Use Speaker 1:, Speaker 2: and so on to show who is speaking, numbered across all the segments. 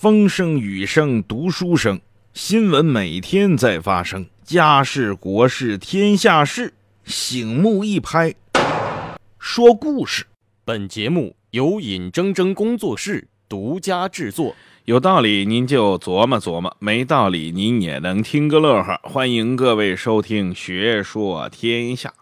Speaker 1: 风声雨声读书声，新闻每天在发生，家事国事天下事，醒目一拍，说故事。
Speaker 2: 本节目由尹铮铮工作室独家制作。
Speaker 1: 有道理您就琢磨琢磨，没道理您也能听个乐呵。欢迎各位收听《学说天下》。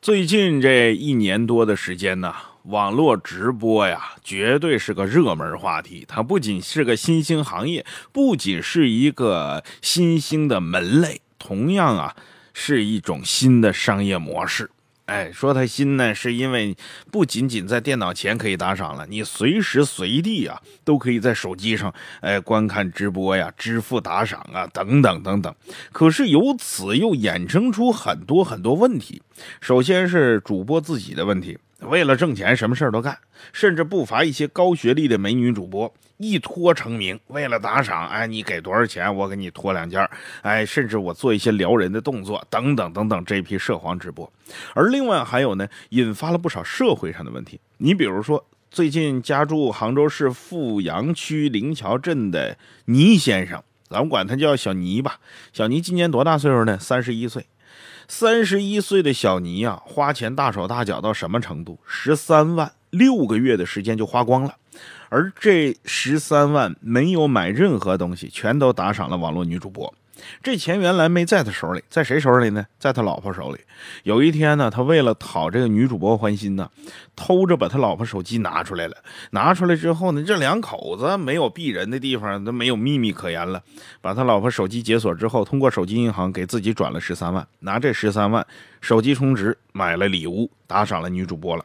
Speaker 1: 最近这一年多的时间呢。网络直播呀，绝对是个热门话题。它不仅是个新兴行业，不仅是一个新兴的门类，同样啊，是一种新的商业模式。哎，说它新呢，是因为不仅仅在电脑前可以打赏了，你随时随地啊，都可以在手机上哎观看直播呀、支付打赏啊等等等等。可是由此又衍生出很多很多问题。首先是主播自己的问题。为了挣钱，什么事儿都干，甚至不乏一些高学历的美女主播一脱成名。为了打赏，哎，你给多少钱，我给你脱两件哎，甚至我做一些撩人的动作，等等等等，这批涉黄直播。而另外还有呢，引发了不少社会上的问题。你比如说，最近家住杭州市富阳区灵桥镇的倪先生，咱们管他叫小倪吧。小倪今年多大岁数呢？三十一岁。三十一岁的小尼呀，花钱大手大脚到什么程度？十三万，六个月的时间就花光了。而这十三万没有买任何东西，全都打赏了网络女主播。这钱原来没在他手里，在谁手里呢？在他老婆手里。有一天呢，他为了讨这个女主播欢心呢，偷着把他老婆手机拿出来了。拿出来之后呢，这两口子没有避人的地方，都没有秘密可言了。把他老婆手机解锁之后，通过手机银行给自己转了十三万，拿这十三万手机充值，买了礼物，打赏了女主播了。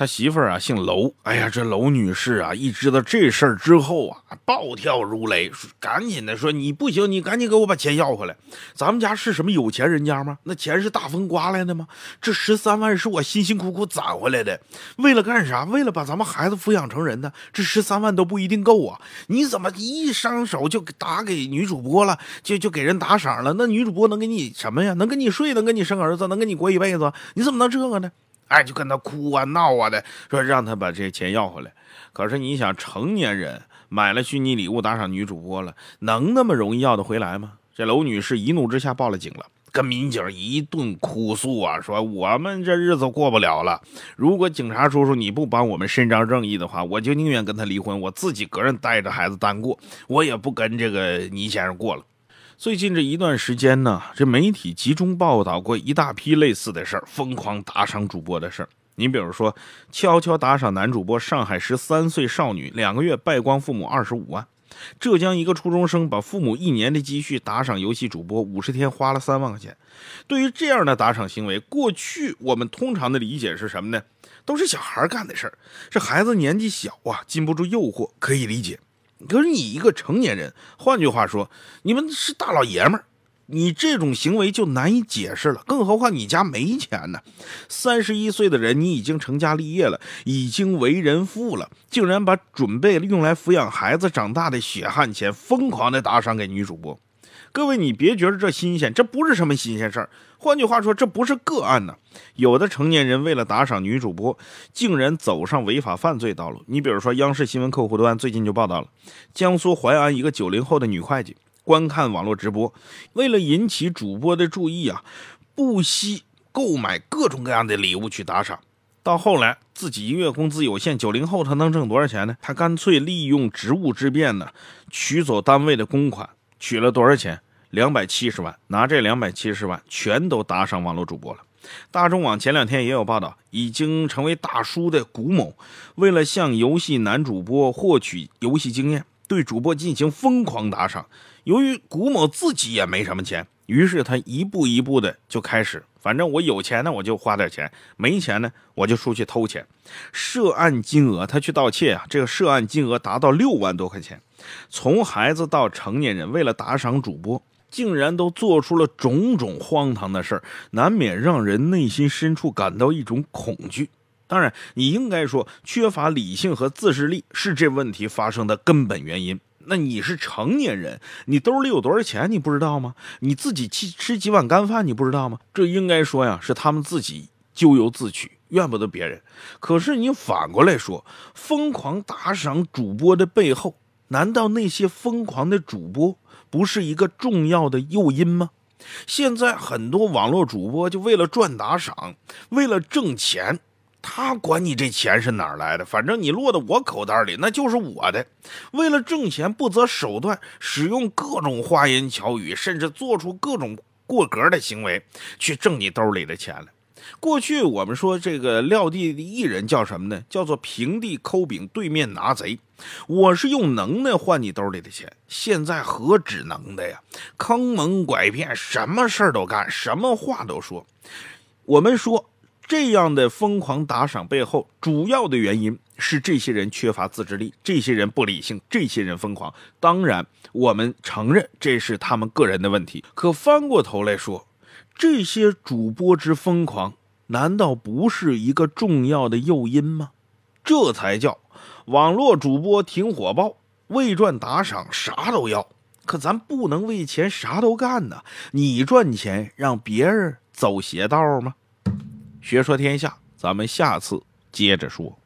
Speaker 1: 他媳妇儿啊姓娄，哎呀，这娄女士啊，一知道这事儿之后啊，暴跳如雷，赶紧的说：“你不行，你赶紧给我把钱要回来。咱们家是什么有钱人家吗？那钱是大风刮来的吗？这十三万是我辛辛苦苦攒回来的，为了干啥？为了把咱们孩子抚养成人呢？这十三万都不一定够啊！你怎么一上手就打给女主播了，就就给人打赏了？那女主播能给你什么呀？能跟你睡，能跟你生儿子，能跟你过一辈子？你怎么能这个呢？”哎，就跟他哭啊闹啊的，说让他把这些钱要回来。可是你想，成年人买了虚拟礼物打赏女主播了，能那么容易要得回来吗？这娄女士一怒之下报了警了，跟民警一顿哭诉啊，说我们这日子过不了了。如果警察叔叔你不帮我们伸张正义的话，我就宁愿跟他离婚，我自己个人带着孩子单过，我也不跟这个倪先生过了。最近这一段时间呢，这媒体集中报道过一大批类似的事儿，疯狂打赏主播的事儿。你比如说，悄悄打赏男主播上海十三岁少女，两个月败光父母二十五万；浙江一个初中生把父母一年的积蓄打赏游戏主播，五十天花了三万块钱。对于这样的打赏行为，过去我们通常的理解是什么呢？都是小孩干的事儿，这孩子年纪小啊，禁不住诱惑，可以理解。可是你一个成年人，换句话说，你们是大老爷们儿，你这种行为就难以解释了。更何况你家没钱呢？三十一岁的人，你已经成家立业了，已经为人父了，竟然把准备用来抚养孩子长大的血汗钱疯狂的打赏给女主播。各位，你别觉得这新鲜，这不是什么新鲜事儿。换句话说，这不是个案呢。有的成年人为了打赏女主播，竟然走上违法犯罪道路。你比如说，央视新闻客户端最近就报道了，江苏淮安一个九零后的女会计，观看网络直播，为了引起主播的注意啊，不惜购买各种各样的礼物去打赏。到后来，自己一个月工资有限，九零后他能挣多少钱呢？他干脆利用职务之便呢，取走单位的公款。取了多少钱？两百七十万，拿这两百七十万全都打赏网络主播了。大众网前两天也有报道，已经成为大叔的古某，为了向游戏男主播获取游戏经验，对主播进行疯狂打赏。由于古某自己也没什么钱，于是他一步一步的就开始，反正我有钱呢，我就花点钱；没钱呢，我就出去偷钱。涉案金额，他去盗窃啊，这个涉案金额达到六万多块钱。从孩子到成年人，为了打赏主播，竟然都做出了种种荒唐的事儿，难免让人内心深处感到一种恐惧。当然，你应该说，缺乏理性和自制力是这问题发生的根本原因。那你是成年人，你兜里有多少钱，你不知道吗？你自己吃吃几碗干饭，你不知道吗？这应该说呀，是他们自己咎由自取，怨不得别人。可是你反过来说，疯狂打赏主播的背后。难道那些疯狂的主播不是一个重要的诱因吗？现在很多网络主播就为了赚打赏，为了挣钱，他管你这钱是哪儿来的，反正你落到我口袋里，那就是我的。为了挣钱，不择手段，使用各种花言巧语，甚至做出各种过格的行为，去挣你兜里的钱了。过去我们说这个撂地的艺人叫什么呢？叫做平地抠饼，对面拿贼。我是用能耐换你兜里的钱，现在何止能耐呀？坑蒙拐骗，什么事儿都干，什么话都说。我们说这样的疯狂打赏背后，主要的原因是这些人缺乏自制力，这些人不理性，这些人疯狂。当然，我们承认这是他们个人的问题。可翻过头来说，这些主播之疯狂。难道不是一个重要的诱因吗？这才叫网络主播挺火爆，为赚打赏啥都要。可咱不能为钱啥都干呢。你赚钱让别人走邪道吗？学说天下，咱们下次接着说。